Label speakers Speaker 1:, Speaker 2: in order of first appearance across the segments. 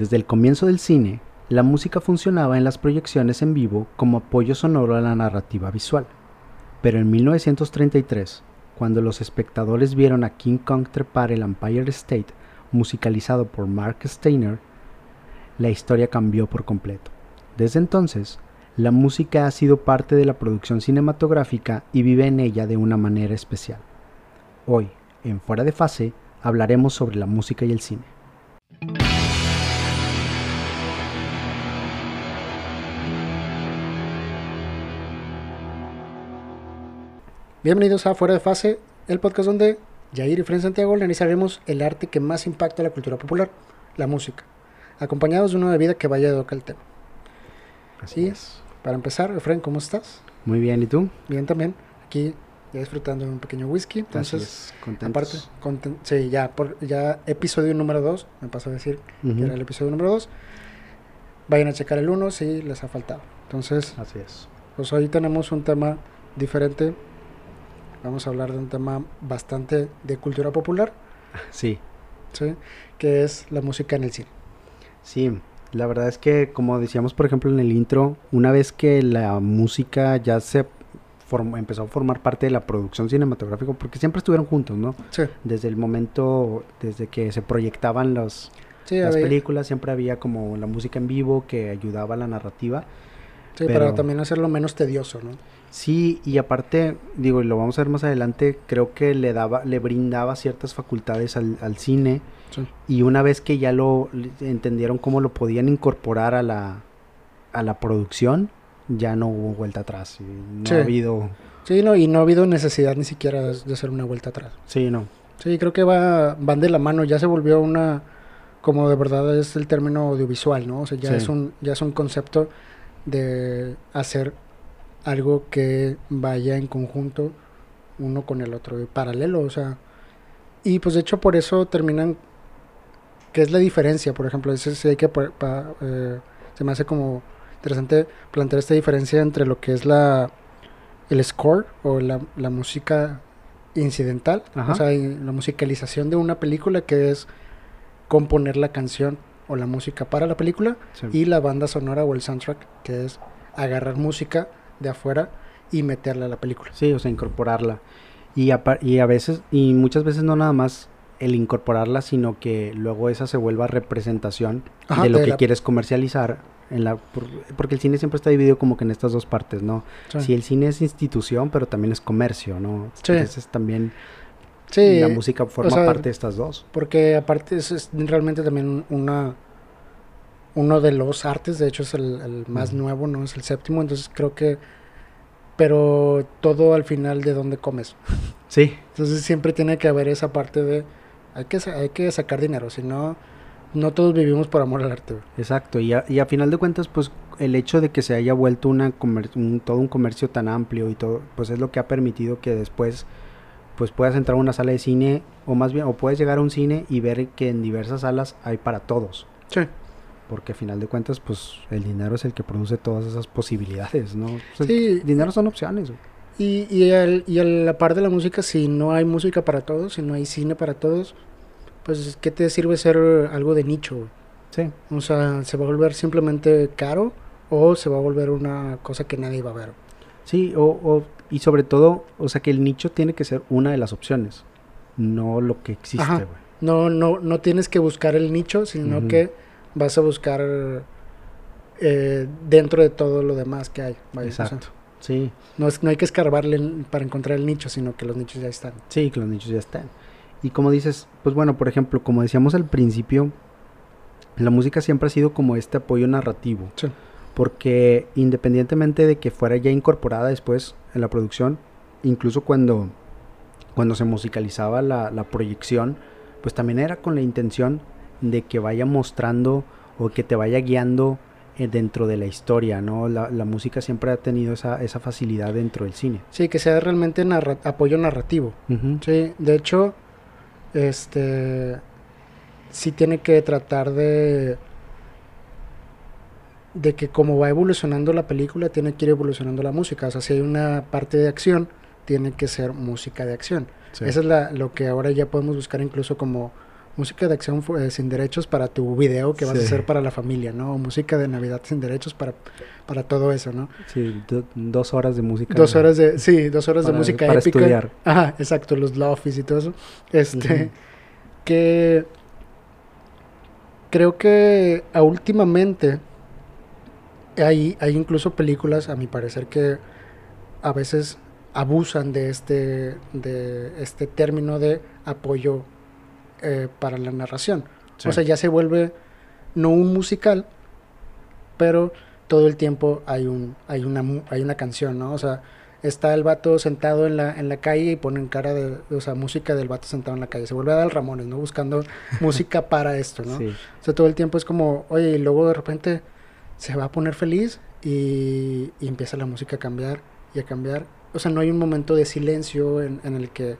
Speaker 1: Desde el comienzo del cine, la música funcionaba en las proyecciones en vivo como apoyo sonoro a la narrativa visual. Pero en 1933, cuando los espectadores vieron a King Kong trepar el Empire State musicalizado por Mark Steiner, la historia cambió por completo. Desde entonces, la música ha sido parte de la producción cinematográfica y vive en ella de una manera especial. Hoy, en Fuera de Fase, hablaremos sobre la música y el cine.
Speaker 2: Bienvenidos a Fuera de Fase, el podcast donde Jair y Fren Santiago analizaremos el arte que más impacta la cultura popular, la música, acompañados de una bebida que vaya a tocar el tema. Así es. Para empezar, Efren, ¿cómo estás?
Speaker 1: Muy bien, ¿y tú?
Speaker 2: Bien también. Aquí ya disfrutando de un pequeño whisky. Entonces,
Speaker 1: contentos.
Speaker 2: aparte, sí, ya, por, ya episodio número 2, me pasó a decir que era el episodio número 2. Vayan a checar el 1 si les ha faltado. Entonces,
Speaker 1: así es.
Speaker 2: Pues hoy tenemos un tema diferente vamos a hablar de un tema bastante de cultura popular.
Speaker 1: Sí.
Speaker 2: Sí, que es la música en el cine.
Speaker 1: Sí, la verdad es que como decíamos por ejemplo en el intro, una vez que la música ya se formó, empezó a formar parte de la producción cinematográfica, porque siempre estuvieron juntos, ¿no?
Speaker 2: Sí.
Speaker 1: Desde el momento, desde que se proyectaban los, las películas, siempre había como la música en vivo que ayudaba a la narrativa.
Speaker 2: Sí, pero, para también hacerlo menos tedioso, ¿no?
Speaker 1: Sí, y aparte, digo, y lo vamos a ver más adelante, creo que le daba, le brindaba ciertas facultades al, al cine. Y una vez que ya lo entendieron cómo lo podían incorporar a la, a la producción, ya no hubo vuelta atrás. No ha habido.
Speaker 2: Sí, no, y no ha habido necesidad ni siquiera de hacer una vuelta atrás.
Speaker 1: Sí, no.
Speaker 2: Sí, creo que va, van de la mano, ya se volvió una, como de verdad es el término audiovisual, ¿no? O sea, ya es un, ya es un concepto de hacer algo que vaya en conjunto uno con el otro, paralelo, o sea, y pues de hecho por eso terminan, ¿qué es la diferencia? Por ejemplo, ese, hay que, eh, se me hace como interesante plantear esta diferencia entre lo que es la, el score o la, música incidental, o sea, la musicalización de una película que es componer la canción o la música para la película y la banda sonora o el soundtrack que es agarrar música de afuera y meterla a la película.
Speaker 1: Sí, o sea, incorporarla. Y a, y a veces, y muchas veces no nada más el incorporarla, sino que luego esa se vuelva representación de lo que quieres comercializar. En la, porque el cine siempre está dividido como que en estas dos partes, ¿no? Si el cine es institución, pero también es comercio, ¿no? Sí. Entonces también la música forma parte de estas dos.
Speaker 2: Porque aparte es, realmente también una uno de los artes, de hecho es el, más nuevo, no es el séptimo, entonces creo que, pero todo al final de dónde comes.
Speaker 1: Sí.
Speaker 2: Entonces siempre tiene que haber esa parte de, hay que, hay que sacar dinero, si no, no todos vivimos por amor al arte.
Speaker 1: Exacto, y a, y a final de cuentas, pues el hecho de que se haya vuelto una todo un comercio tan amplio y todo, pues es lo que ha permitido que después pues puedas entrar a una sala de cine o más bien o puedes llegar a un cine y ver que en diversas salas hay para todos.
Speaker 2: Sí
Speaker 1: porque a final de cuentas, pues el dinero es el que produce todas esas posibilidades, ¿no?
Speaker 2: sí.
Speaker 1: dinero son opciones.
Speaker 2: Y, y, el, y a la par de la música, si no hay música para todos, si no hay cine para todos, pues ¿qué te sirve ser algo de nicho?
Speaker 1: Sí.
Speaker 2: O sea, se va a volver simplemente caro o se va a volver una cosa que nadie va a ver.
Speaker 1: Sí, o, o y sobre todo, o sea, que el nicho tiene que ser una de las opciones, no lo que existe, güey.
Speaker 2: No, no, no tienes que buscar el nicho, sino que vas a buscar eh, dentro de todo lo demás que hay.
Speaker 1: Exacto. sí.
Speaker 2: No, es, no hay que escarbarle para encontrar el nicho, sino que los nichos ya están.
Speaker 1: Sí, que los nichos ya están. Y como dices, pues bueno, por ejemplo, como decíamos al principio, la música siempre ha sido como este apoyo narrativo.
Speaker 2: Sí.
Speaker 1: Porque independientemente de que fuera ya incorporada después en la producción, incluso cuando, cuando se musicalizaba la, la proyección, pues también era con la intención de que vaya mostrando o que te vaya guiando eh, dentro de la historia, ¿no? La, música siempre ha tenido esa, esa, facilidad dentro del cine.
Speaker 2: Sí, que sea realmente apoyo narrativo. Sí, de hecho, este sí tiene que tratar de de que como va evolucionando la película, tiene que ir evolucionando la música. O sea, si hay una parte de acción, tiene que ser música de acción. Eso es la, lo que ahora ya podemos buscar incluso como música de acción eh, sin derechos para tu video que vas a hacer para la familia, ¿no? O música de Navidad sin derechos para, para todo eso, ¿no?
Speaker 1: Sí, dos horas de música.
Speaker 2: Dos horas de, sí, dos horas de música para estudiar. Ajá, exacto, los lofis y todo eso. Este, que creo que a últimamente hay, hay incluso películas, a mi parecer, que a veces abusan de este, de este término de apoyo eh, para la narración. O sea, ya se vuelve no un musical, pero todo el tiempo hay, un, hay, una, hay una canción, ¿no? O sea, está el vato sentado en la, en la calle y ponen cara de, o sea, música del vato sentado en la calle. Se vuelve a dar Ramones, ¿no? Buscando música para esto, ¿no? O sea, todo el tiempo es como, oye, y luego de repente se va a poner feliz y, empieza la música a cambiar y a cambiar. O sea, no hay un momento de silencio en, en el que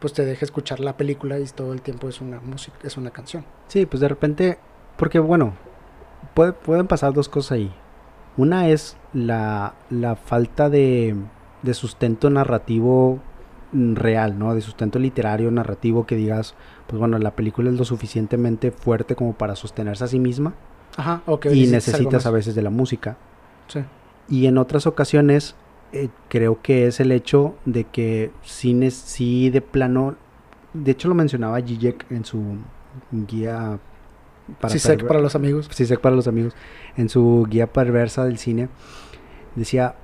Speaker 2: pues te deja escuchar la película y todo el tiempo es una música, es una canción.
Speaker 1: Sí, pues de repente, porque bueno, pueden pasar dos cosas ahí. Una es la, la falta de, de sustento narrativo mm, real, ¿no? De sustento literario, narrativo, que digas, pues bueno, la película es lo suficientemente fuerte como para sostenerse a sí misma.
Speaker 2: Ajá,
Speaker 1: Y necesitas a veces de la música.
Speaker 2: Sí.
Speaker 1: Y en otras ocasiones eh, creo que es el hecho de que cines sí de plano, de hecho lo mencionaba Zizek en su guía
Speaker 2: para, para los amigos.
Speaker 1: Sisek para los amigos, en su guía perversa del cine, decía,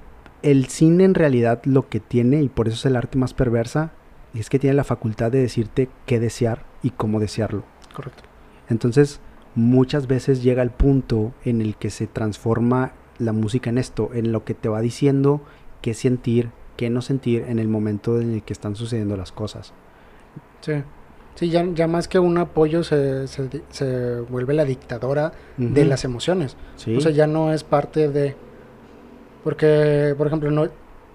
Speaker 1: el cine en realidad lo que tiene, y por eso es el arte más perversa, es que tiene la facultad de decirte qué desear y cómo desearlo.
Speaker 2: Correcto.
Speaker 1: Entonces, muchas veces llega el punto en el que se transforma la música en esto, en lo que te va diciendo qué sentir, qué no sentir en el momento en el que están sucediendo las cosas.
Speaker 2: Sí, sí ya, ya más que un apoyo se, se, vuelve la dictadora de las emociones. O sea, ya no es parte de... Porque, por ejemplo, no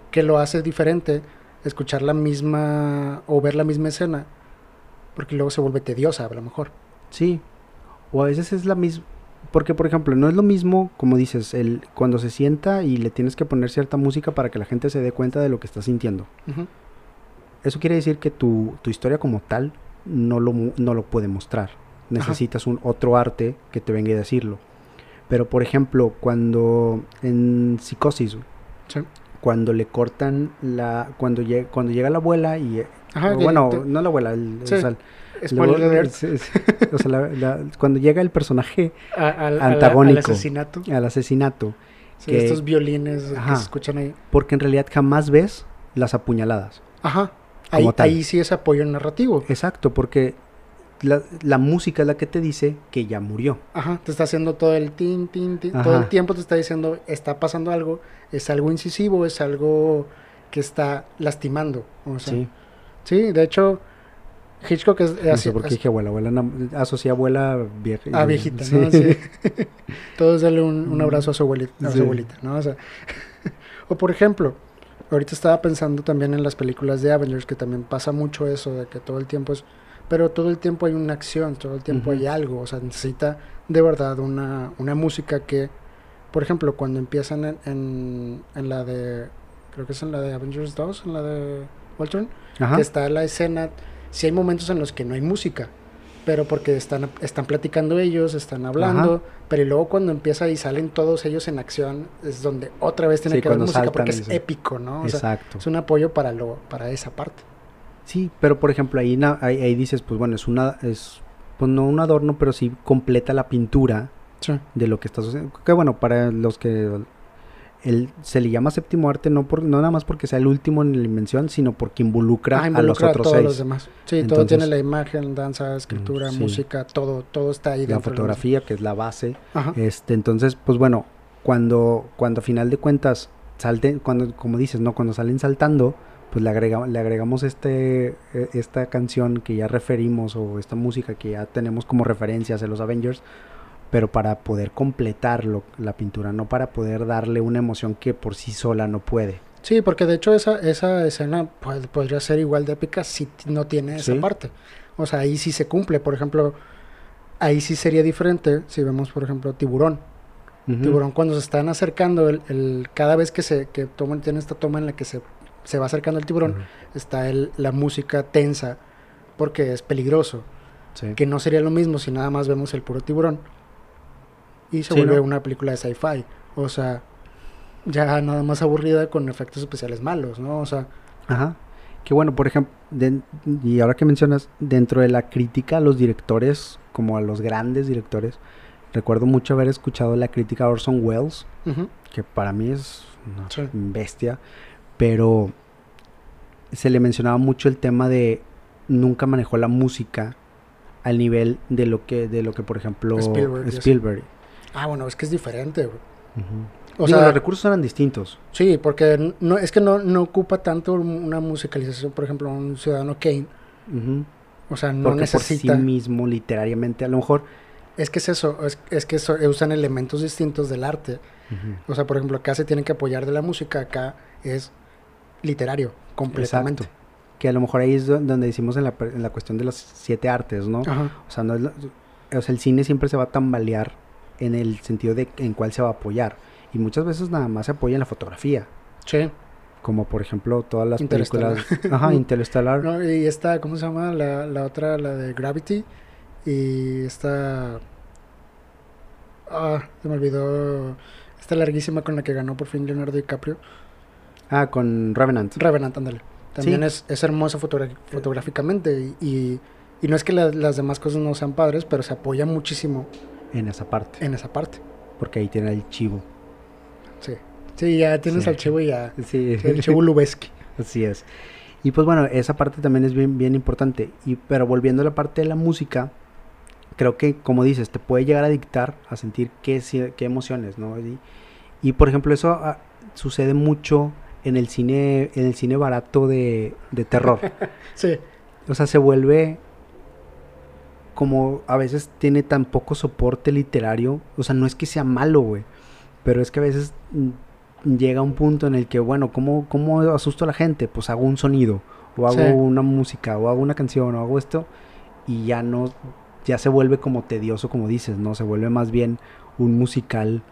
Speaker 2: que lo hace diferente escuchar la misma o ver la misma escena, porque luego se vuelve tediosa a lo mejor.
Speaker 1: Sí, o a veces es la misma, porque, por ejemplo, no es lo mismo, como dices, el, cuando se sienta y le tienes que poner cierta música para que la gente se dé cuenta de lo que está sintiendo. Eso quiere decir que tu, tu, historia como tal no lo, no lo puede mostrar. Necesitas un otro arte que te venga a decirlo. Pero, por ejemplo, cuando en Psicosis, cuando le cortan la... Cuando, llega, cuando llega la abuela y... bueno, no la abuela, el, o sea, cuando llega el personaje antagónico. al
Speaker 2: asesinato.
Speaker 1: Al asesinato.
Speaker 2: estos violines que se escuchan ahí.
Speaker 1: Porque en realidad jamás ves las apuñaladas.
Speaker 2: Ajá. Ahí, ahí, sí es apoyo narrativo.
Speaker 1: Exacto, porque la, música es la que te dice que ya murió.
Speaker 2: Ajá, te está haciendo todo el tin, tin, tin. Todo el tiempo te está diciendo, está pasando algo, es algo incisivo, es algo que está lastimando. sí. Sí, de hecho, Hitchcock es
Speaker 1: no sé por qué dije abuela, abuela asocia abuela vieja.
Speaker 2: Ah, viejita, ¿no? Sí. Todos darle un, abrazo a su abuelita, a su abuelita ¿no? O, sea, o por ejemplo, ahorita estaba pensando también en las películas de Avengers, que también pasa mucho eso, de que todo el tiempo es... Pero todo el tiempo hay una acción, todo el tiempo hay algo, o sea, necesita de verdad una, una música que, por ejemplo, cuando empiezan en, en, la de, creo que es en la de Avengers 2, en la de Ultron, que está la escena si hay momentos en los que no hay música, pero porque están, están platicando ellos, están hablando, pero luego cuando empieza y salen todos ellos en acción, es donde otra vez tiene que haber música, porque es épico, ¿no?
Speaker 1: Exacto.
Speaker 2: es un apoyo para, lo, para esa parte.
Speaker 1: Sí, pero por ejemplo ahí, ahí, dices, pues bueno, es una, es, pues no un adorno, pero sí completa la pintura de lo que está sucediendo. Que bueno, para los que se le llama séptimo arte no por no nada más porque sea el último en la invención, sino porque involucra, ah, a los otros todos los demás.
Speaker 2: Sí, todo tiene la imagen, danza, escritura, música, todo todo está ahí.
Speaker 1: La fotografía que es la base. Este, entonces, pues bueno, cuando cuando a final de cuentas salten, cuando como dices, no, cuando salen saltando, pues le agregamos le agregamos este e, esta canción que ya referimos o esta música que ya tenemos como referencias en los Avengers pero para poder completar la pintura, no para poder darle una emoción que por sí sola no puede.
Speaker 2: Sí, porque de hecho esa, esa escena podría ser igual de épica si no tiene esa parte. O sea, ahí sí se cumple. Por ejemplo, ahí sí sería diferente si vemos, por ejemplo, Tiburón. Tiburón cuando se están acercando, el, cada vez que se que toman, tiene esta toma en la que se, va acercando el tiburón, está el, la música tensa porque es peligroso. que no sería lo mismo si nada más vemos el puro tiburón y se vuelve una película de sci-fi. O sea, ya nada más aburrida con efectos especiales malos, ¿no? O sea...
Speaker 1: Ajá. Que bueno, por ejemplo, y ahora que mencionas, dentro de la crítica a los directores, como a los grandes directores, recuerdo mucho haber escuchado la crítica a Orson Welles, que para mí es una bestia, pero se le mencionaba mucho el tema de nunca manejó la música al nivel de lo que, de lo que por ejemplo, Spielberg.
Speaker 2: Ah, bueno, es que es diferente,
Speaker 1: O sea, los recursos eran distintos.
Speaker 2: Sí, porque no, es que no, no ocupa tanto una musicalización, por ejemplo, un Ciudadano Kane. O sea, no necesita...
Speaker 1: por sí mismo, literariamente, a lo mejor...
Speaker 2: Es que es eso, es, que usan elementos distintos del arte. O sea, por ejemplo, acá se tienen que apoyar de la música, acá es literario, completamente. Exacto.
Speaker 1: Que a lo mejor ahí es donde decimos en la, en la cuestión de las siete artes, ¿no? O sea, no es o sea, el cine siempre se va a tambalear en el sentido de en cuál se va a apoyar. Y muchas veces nada más se apoya en la fotografía.
Speaker 2: Sí.
Speaker 1: Como por ejemplo todas las películas. Ajá, Interstellar.
Speaker 2: No, y esta, ¿cómo se llama? La, la otra, la de Gravity. Y esta. Ah, se me olvidó. Esta larguísima con la que ganó por fin Leonardo DiCaprio.
Speaker 1: Ah, con Revenant.
Speaker 2: Revenant, ándale. También es, es hermosa fotográficamente. Y, y, no es que las demás cosas no sean padres, pero se apoya muchísimo
Speaker 1: en esa parte.
Speaker 2: En esa parte.
Speaker 1: Porque ahí tiene el chivo.
Speaker 2: Sí. Sí, ya tienes al chivo y ya. Sí. El chivo Lubeski.
Speaker 1: Así es. Y pues bueno, esa parte también es bien, bien importante. Y, pero volviendo a la parte de la música, creo que, como dices, te puede llegar a dictar a sentir qué, qué emociones, ¿no? Y, por ejemplo, eso ah, sucede mucho en el cine, en el cine barato de, de terror.
Speaker 2: sí.
Speaker 1: O sea, se vuelve como a veces tiene tan poco soporte literario, o sea, no es que sea malo, güey, pero es que a veces mm, llega un punto en el que, bueno, ¿cómo, cómo asusto a la gente? Pues hago un sonido, o hago una música, o hago una canción, o hago esto, y ya no, ya se vuelve como tedioso, como dices, ¿no? Se vuelve más bien un musical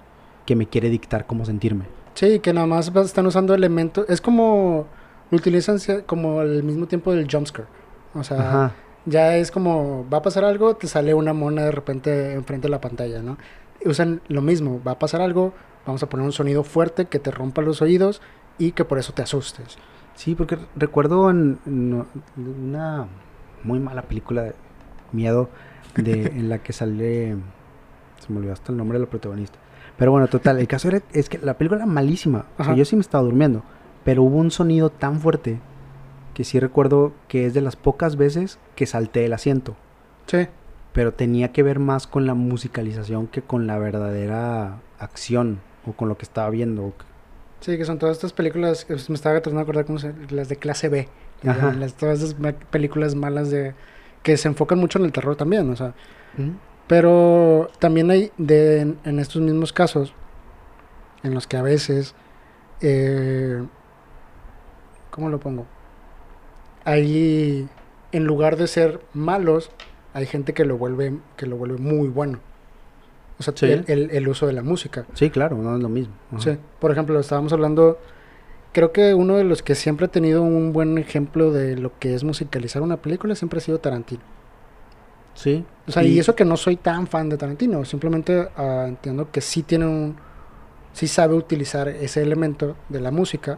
Speaker 1: que me quiere dictar cómo sentirme.
Speaker 2: Sí, que nada más están usando elementos, es como, utilizan como al mismo tiempo del jumpscare, o sea... Ya es como, va a pasar algo, te sale una mona de repente enfrente de la pantalla, ¿no? Usan lo mismo, va a pasar algo, vamos a poner un sonido fuerte que te rompa los oídos y que por eso te asustes.
Speaker 1: Sí, porque recuerdo en, una muy mala película de miedo de, en la que sale, se me olvidó hasta el nombre de la protagonista. Pero bueno, total, el caso era, es que la película era malísima. O sea, yo sí me estaba durmiendo, pero hubo un sonido tan fuerte que sí recuerdo que es de las pocas veces que salté el asiento.
Speaker 2: Sí.
Speaker 1: Pero tenía que ver más con la musicalización que con la verdadera acción o con lo que estaba viendo.
Speaker 2: Sí, que son todas estas películas, me estaba tratando de acordar cómo se, las de clase B. Las, todas esas películas malas de que se enfocan mucho en el terror también, o sea. Pero también hay de, en, estos mismos casos en los que a veces, eh, ¿cómo lo pongo? Ahí en lugar de ser malos, hay gente que lo vuelve, que lo vuelve muy bueno. O sea, el, el, uso de la música.
Speaker 1: Sí, claro, no es lo mismo.
Speaker 2: Sí, por ejemplo, estábamos hablando, creo que uno de los que siempre ha tenido un buen ejemplo de lo que es musicalizar una película siempre ha sido Tarantino.
Speaker 1: Sí.
Speaker 2: O sea, y, eso que no soy tan fan de Tarantino, simplemente ah, entiendo que sí tiene un, sí sabe utilizar ese elemento de la música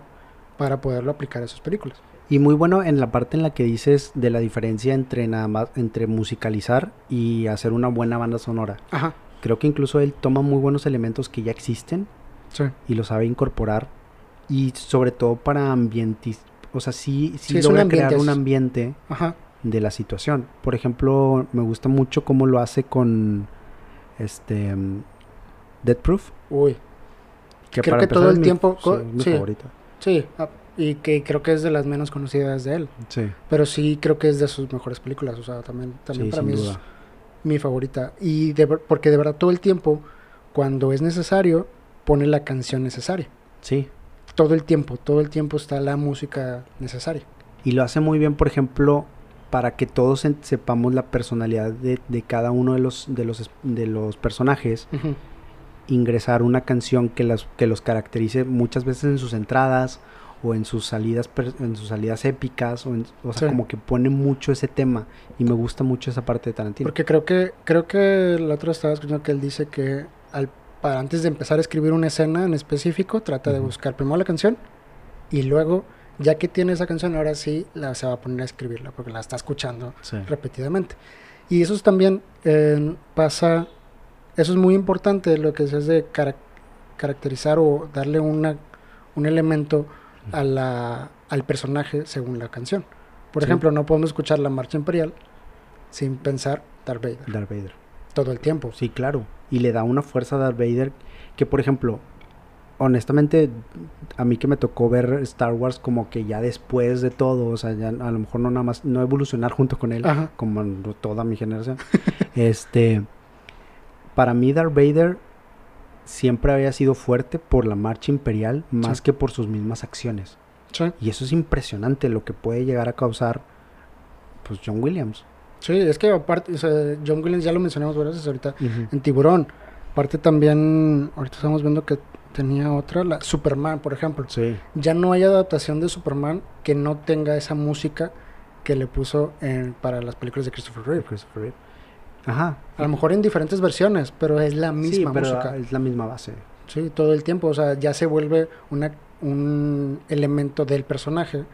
Speaker 2: para poderlo aplicar a sus películas.
Speaker 1: Y muy bueno en la parte en la que dices de la diferencia entre nada más entre musicalizar y hacer una buena banda sonora.
Speaker 2: Ajá.
Speaker 1: Creo que incluso él toma muy buenos elementos que ya existen y los sabe incorporar y sobre todo para ambientis, o sea, sí sí, logra crear un ambiente de la situación. Por ejemplo, me gusta mucho cómo lo hace con este Proof.
Speaker 2: Uy. Que Creo que todo el tiempo sí, mi favorita. Sí, ah, y que creo que es de las menos conocidas de él.
Speaker 1: Sí.
Speaker 2: Pero sí creo que es de sus mejores películas, o sea, también, también para mí es mi favorita. Y de, porque de verdad todo el tiempo, cuando es necesario, pone la canción necesaria.
Speaker 1: Sí.
Speaker 2: Todo el tiempo, todo el tiempo está la música necesaria.
Speaker 1: Y lo hace muy bien, por ejemplo, para que todos sepamos la personalidad de, de, cada uno de los, de los, de los personajes. ingresar una canción que, las, que los caracterice muchas veces en sus entradas o en sus salidas en sus salidas épicas o, o sea como que pone mucho ese tema y me gusta mucho esa parte de Tarantino.
Speaker 2: Porque creo que creo que el otro estaba escuchando que él dice que al para antes de empezar a escribir una escena en específico trata de buscar primero la canción y luego ya que tiene esa canción ahora sí la, se va a poner a escribirla porque la está escuchando repetidamente. Y eso también eh, pasa eso es muy importante lo que se hace de caracterizar o darle una, un elemento a la, al personaje según la canción. Por ejemplo, no podemos escuchar la marcha imperial sin pensar Darth Vader.
Speaker 1: Darth Vader.
Speaker 2: Todo el tiempo.
Speaker 1: Sí, claro. Y le da una fuerza a Darth Vader que, por ejemplo, honestamente, a mí que me tocó ver Star Wars como que ya después de todo, o sea, ya a lo mejor no nada más, no evolucionar junto con él, como toda mi generación. este, para mí Darth Vader siempre había sido fuerte por la marcha imperial más que por sus mismas acciones. Y eso es impresionante lo que puede llegar a causar pues John Williams.
Speaker 2: Sí, es que aparte, John Williams ya lo mencionamos varias veces ahorita en Tiburón. Aparte también, ahorita estamos viendo que tenía otra, la Superman, por ejemplo.
Speaker 1: Sí.
Speaker 2: Ya no hay adaptación de Superman que no tenga esa música que le puso en, para las películas de Christopher Reeve.
Speaker 1: Christopher Reeve. Ajá.
Speaker 2: A lo mejor en diferentes versiones, pero es la misma sí, música.
Speaker 1: Es la misma base.
Speaker 2: Sí, todo el tiempo. O sea, ya se vuelve una, un elemento del personaje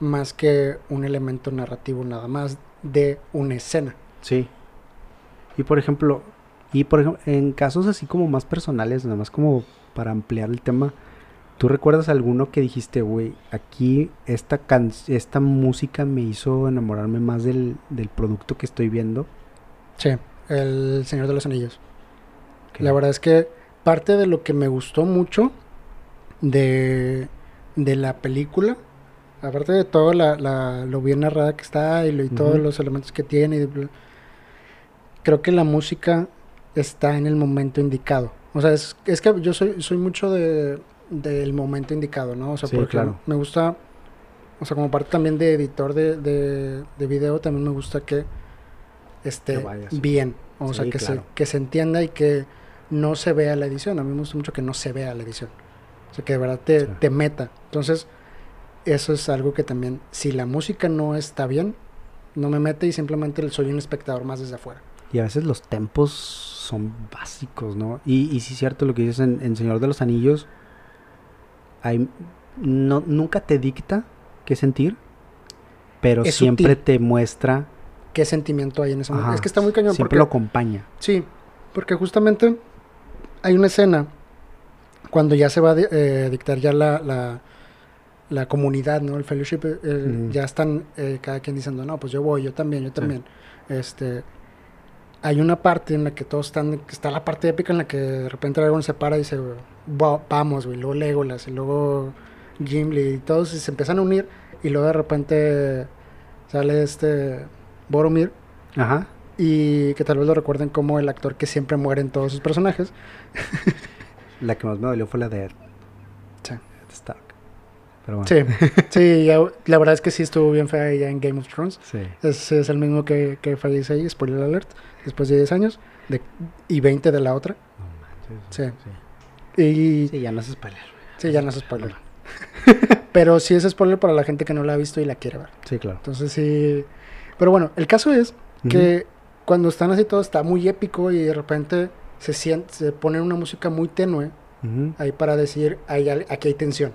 Speaker 2: más que un elemento narrativo nada más de una escena.
Speaker 1: Sí. Y por ejemplo, y por ejemplo, en casos así como más personales, nada más como para ampliar el tema, ¿tú recuerdas alguno que dijiste, güey, aquí esta, esta música me hizo enamorarme más del, del producto que estoy viendo?
Speaker 2: Sí, El Señor de los Anillos. La verdad es que parte de lo que me gustó mucho de, de la película, aparte de todo la, lo bien narrada que está y, todos los elementos que tiene, creo que la música está en el momento indicado. O sea, es, es que yo soy, soy mucho de, del momento indicado, ¿no? O sea, porque claro. me gusta, o sea, como parte también de editor de, de, de video, también me gusta que esté bien. O sea, que, se, que se entienda y que no se vea la edición. A mí me gusta mucho que no se vea la edición. O sea, que de verdad te, te meta. Entonces, eso es algo que también, si la música no está bien, no me mete y simplemente soy un espectador más desde afuera.
Speaker 1: Y a veces los tempos son básicos, ¿no? Y, y sí es cierto lo que dices en, Señor de los Anillos, hay, no, nunca te dicta qué sentir, pero siempre te muestra
Speaker 2: qué sentimiento hay en ese momento. es que está muy cañón.
Speaker 1: Siempre lo acompaña.
Speaker 2: Sí, porque justamente hay una escena cuando ya se va a eh, dictar ya la, la, comunidad, ¿no? El fellowship, eh, ya están eh, cada quien diciendo, no, pues yo voy, yo también, yo también. Este, hay una parte en la que todos están, está la parte épica en la que de repente Aragorn se para y dice, vamos, güey, luego Legolas, y luego Gimli, y todos se empiezan a unir, y luego de repente sale este Boromir.
Speaker 1: Ajá.
Speaker 2: Y que tal vez lo recuerden como el actor que siempre muere en todos sus personajes.
Speaker 1: la que más me dolió fue la de Ed.
Speaker 2: Sí.
Speaker 1: Stark.
Speaker 2: Pero bueno. Sí, sí la verdad es que sí estuvo bien fea ella en Game of Thrones.
Speaker 1: Sí.
Speaker 2: Es, es el mismo que, que fallece ahí, spoiler alert, después de 10 años de, y 20 de la otra.
Speaker 1: No
Speaker 2: Sí. sí. Y,
Speaker 1: sí, ya no es spoiler.
Speaker 2: Sí, ya no es spoiler. Pero sí es spoiler para la gente que no la ha visto y la quiere ver.
Speaker 1: Sí, claro.
Speaker 2: Entonces sí pero bueno, el caso es que cuando están así todo está muy épico y de repente se siente, se pone una música muy tenue ahí para decir, ahí, aquí hay tensión.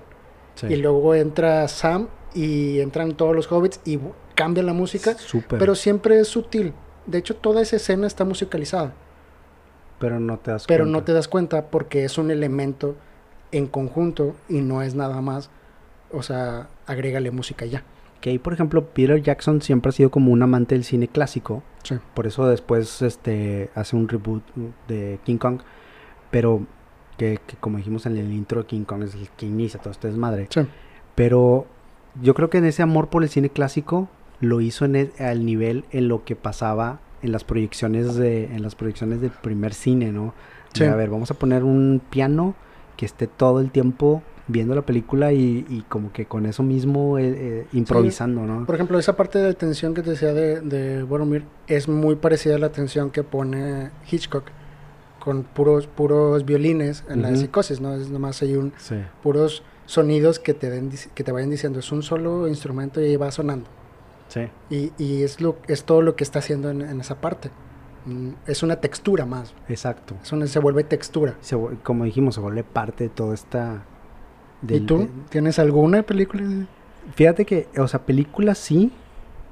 Speaker 2: Y luego entra Sam y entran todos los hobbits y cambia la música, pero siempre es sutil. De hecho, toda esa escena está musicalizada.
Speaker 1: Pero no te das
Speaker 2: pero cuenta. no te das cuenta porque es un elemento en conjunto y no es nada más, o sea, agrégale música ya.
Speaker 1: Que ahí, por ejemplo, Peter Jackson siempre ha sido como un amante del cine clásico.
Speaker 2: Sí.
Speaker 1: Por eso después este, hace un reboot de King Kong. Pero que, como dijimos en el intro, King Kong es el que inicia todo este desmadre.
Speaker 2: Sí.
Speaker 1: Pero yo creo que en ese amor por el cine clásico lo hizo en el, al nivel en lo que pasaba en las proyecciones de en las proyecciones del primer cine, ¿no? Sí. a ver, vamos a poner un piano que esté todo el tiempo viendo la película y, como que con eso mismo eh, eh, improvisando, ¿no?
Speaker 2: Por ejemplo, esa parte de tensión que te decía de, de Boromir es muy parecida a la tensión que pone Hitchcock con puros puros violines en la psicosis, ¿no? Es nomás hay un puros sonidos que te, den, que te vayan diciendo, es un solo instrumento y ahí va sonando.
Speaker 1: Sí.
Speaker 2: Y, y es, lo, es todo lo que está haciendo en, en esa parte. Mm, Es una textura más.
Speaker 1: Exacto.
Speaker 2: Se vuelve textura.
Speaker 1: Se como dijimos, se vuelve parte de toda esta...
Speaker 2: ¿Y tú?
Speaker 1: de-
Speaker 2: ¿Tienes alguna película?
Speaker 1: Fíjate que, o sea, películas sí,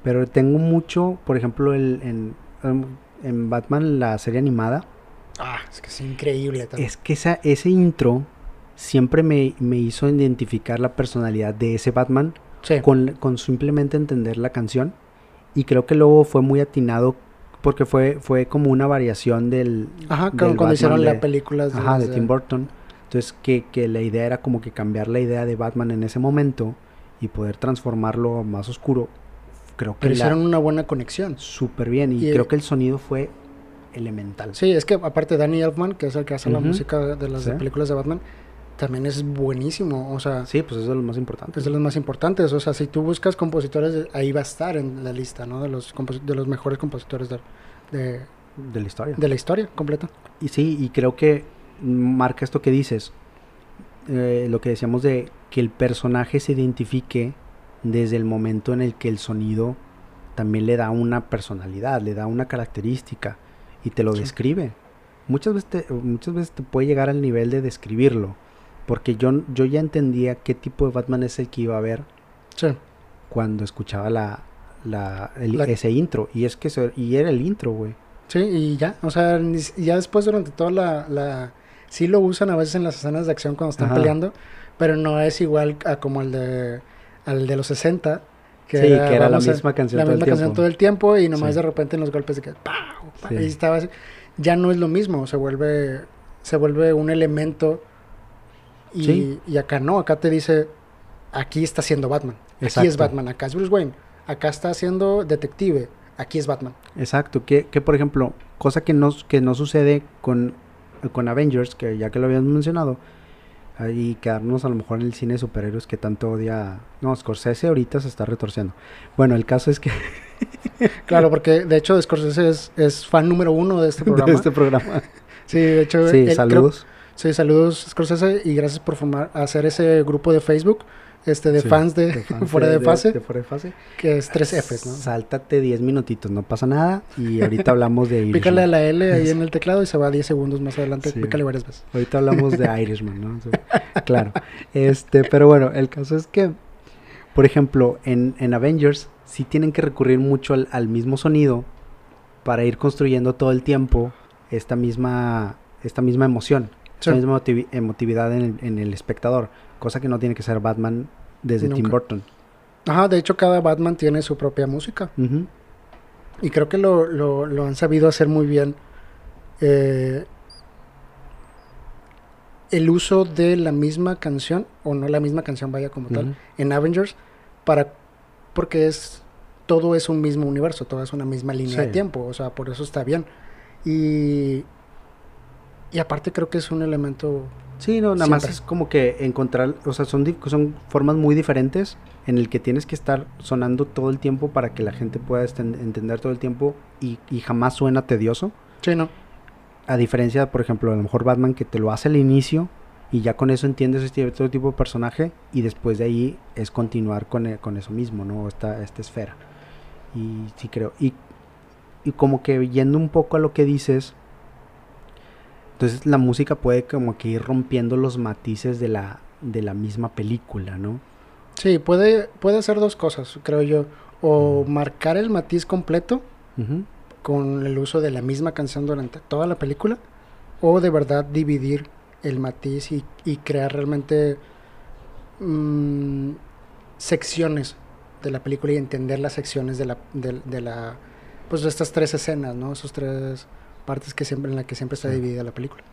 Speaker 1: pero tengo mucho, por ejemplo, el, en, em, en Batman, la serie animada,
Speaker 2: Ah, es que es increíble también.
Speaker 1: es que esa, ese intro siempre me, me hizo identificar la personalidad de ese Batman
Speaker 2: Sí.
Speaker 1: con, con simplemente entender la canción. Y creo que luego fue muy atinado porque fue, fue como una variación del,
Speaker 2: Ajá,
Speaker 1: del
Speaker 2: cuando, hicieron
Speaker 1: de-
Speaker 2: películas
Speaker 1: ajá, de Tim Burton. Entonces que, que la idea era como que cambiar la idea de Batman en ese momento y poder transformarlo a más oscuro. Creo que
Speaker 2: Pero hicieron una buena conexión.
Speaker 1: súper bien y,
Speaker 2: Y-
Speaker 1: creo que el sonido fue elemental.
Speaker 2: Sí, es que aparte Danny Elfman, que es el que hace la música de las
Speaker 1: Sí.
Speaker 2: películas de Batman, también es buenísimo. O sea,
Speaker 1: Sí, pues es lo más importante.
Speaker 2: es de los más importantes. O sea, si tú buscas compositores, ahí va a estar en la lista, ¿no? De los, compos- de los mejores compositores de, de,
Speaker 1: de la historia.
Speaker 2: de la historia completa.
Speaker 1: Y sí, y creo que marca esto que dices, eh, lo que decíamos de que el personaje se identifique desde el momento en el que el sonido también le da una personalidad, le da una característica y te lo
Speaker 2: Sí.
Speaker 1: describe. Muchas veces, te, muchas veces te puede llegar al nivel de describirlo, porque yo, yo ya entendía qué tipo de Batman es el que iba a ver
Speaker 2: Sí.
Speaker 1: cuando escuchaba la, la, el-
Speaker 2: La-
Speaker 1: ese intro. Y es que y era el intro, güey.
Speaker 2: Sí, y ya. O sea, ya después durante toda la, la... Sí lo usan a veces en las escenas de acción cuando están
Speaker 1: Ajá.
Speaker 2: peleando, pero no es igual a como el de, al de los 60.
Speaker 1: Sí, que era la
Speaker 2: a-
Speaker 1: misma canción
Speaker 2: la
Speaker 1: todo el
Speaker 2: misma canción
Speaker 1: tiempo.
Speaker 2: todo el tiempo y nomás
Speaker 1: Sí.
Speaker 2: de repente en los golpes de que ¡pau! ¡pau!
Speaker 1: Sí.
Speaker 2: y estaba así. ya no es lo mismo se vuelve se vuelve un elemento y,
Speaker 1: Sí.
Speaker 2: y acá no acá te dice aquí está haciendo Batman aquí es. Batman acá es Bruce Wayne acá está haciendo detective aquí es Batman
Speaker 1: Exacto, que, que por ejemplo, cosa que no, que no sucede con, con Avengers, que ya que lo habíamos mencionado, y quedarnos a lo mejor en el cine de superhéroes que tanto odia... No, Scorsese ahorita se está retorciendo. Bueno, el caso es que
Speaker 2: claro porque de hecho Scorsese es, es fan número uno de este programa
Speaker 1: de este programa...
Speaker 2: sí de hecho
Speaker 1: Sí,
Speaker 2: él creo-
Speaker 1: saludos.
Speaker 2: sí saludos Scorsese y gracias por formar hacer ese grupo de Facebook este de
Speaker 1: Sí,
Speaker 2: fans de,
Speaker 1: fans
Speaker 2: fuera de, fase
Speaker 1: de fuera de fase.
Speaker 2: que es 3 Fs ¿no?
Speaker 1: Sáltate 10 minutitos, no pasa nada. Y ahorita hablamos de
Speaker 2: Pícale a
Speaker 1: Irishman.
Speaker 2: la L ahí en el teclado y se va 10 segundos más adelante.
Speaker 1: Sí.
Speaker 2: Pícale varias veces.
Speaker 1: Ahorita hablamos de Irishman, ¿no? Sí, claro. Este, pero bueno, el caso es que, por ejemplo, en, en Avengers sí tienen que recurrir mucho al, al mismo sonido para ir construyendo todo el tiempo esta misma, esta misma emoción, esta misma emotivi- emotividad en el, en el espectador, cosa que no tiene que ser Batman desde Tim. Burton.
Speaker 2: Ajá, de hecho cada Batman tiene su propia música. Y creo que lo, lo, lo han sabido hacer muy bien. Eh, el uso de la misma canción, o no la misma canción, vaya como tal, en Avengers, para porque es todo es un mismo universo, todo es una misma línea de tiempo, o sea, por eso está bien. Y, y aparte creo que es un elemento
Speaker 1: Sí, no, nada más es como que encontrar, o sea, son, son formas muy diferentes en el que tienes que estar sonando todo el tiempo para que la gente pueda entender todo el tiempo y, y jamás suena tedioso.
Speaker 2: Sí, ¿no?
Speaker 1: A diferencia, por ejemplo, a lo mejor Batman que te lo hace al inicio y ya con eso entiendes este otro tipo de personaje y después de ahí es continuar con, e- con eso mismo, ¿no? Esta, esta esfera. Y sí creo. Y, y como que yendo un poco a lo que dices, entonces la música puede como que ir rompiendo los matices de la, de la misma película, ¿no?
Speaker 2: Sí, puede, puede hacer dos cosas, creo yo. O marcar el matiz completo
Speaker 1: Ujú.
Speaker 2: con el uso de la misma canción durante toda la película, o de verdad dividir el matiz y, y crear realmente mm, secciones de la película y entender las secciones de la, de, de la pues de estas tres escenas, ¿no? Esas tres partes que siempre en la que siempre está dividida la película.